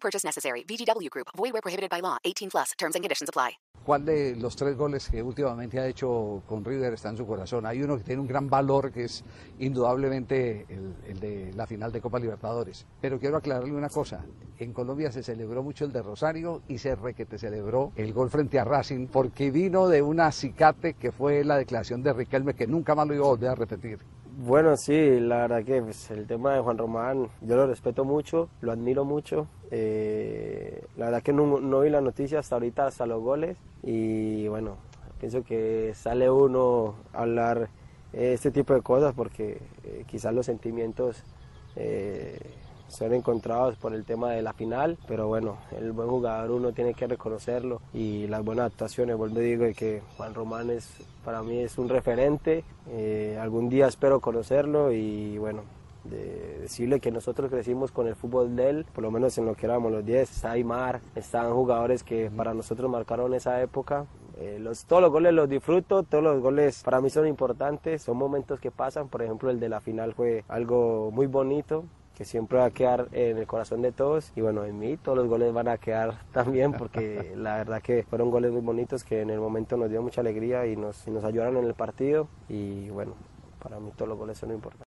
Purchase necessary. VGW Group. Void where prohibited by law. 18 plus. Terms and conditions apply. ¿Cuál de los tres goles que últimamente ha hecho con River está en su corazón? Hay uno que tiene un gran valor que es indudablemente el, el de la final de Copa Libertadores. Pero quiero aclararle una cosa. En Colombia se celebró mucho el de Rosario y se requete celebró el gol frente a Racing porque vino de una acicate que fue la declaración de Riquelme que nunca más lo iba a volver a repetir. Bueno, sí, la verdad que pues, el tema de Juan Román yo lo respeto mucho, lo admiro mucho. Eh, la verdad que no, no vi la noticia hasta ahorita, hasta los goles. Y bueno, pienso que sale uno a hablar eh, este tipo de cosas porque eh, quizás los sentimientos son encontrados por el tema de la final, pero bueno, el buen jugador uno tiene que reconocerlo y las buenas actuaciones, vuelvo y digo que Juan Román es para mí es un referente, eh, algún día espero conocerlo y bueno, de decirle que nosotros crecimos con el fútbol de él, por lo menos en lo que éramos los 10, está Aymar, están jugadores que para nosotros marcaron esa época. Eh, los, todos los goles los disfruto, todos los goles para mí son importantes, son momentos que pasan, por ejemplo el de la final fue algo muy bonito, que siempre va a quedar en el corazón de todos y bueno, en mí todos los goles van a quedar también porque la verdad que fueron goles muy bonitos que en el momento nos dio mucha alegría y nos, y nos ayudaron en el partido y bueno, para mí todos los goles son importantes.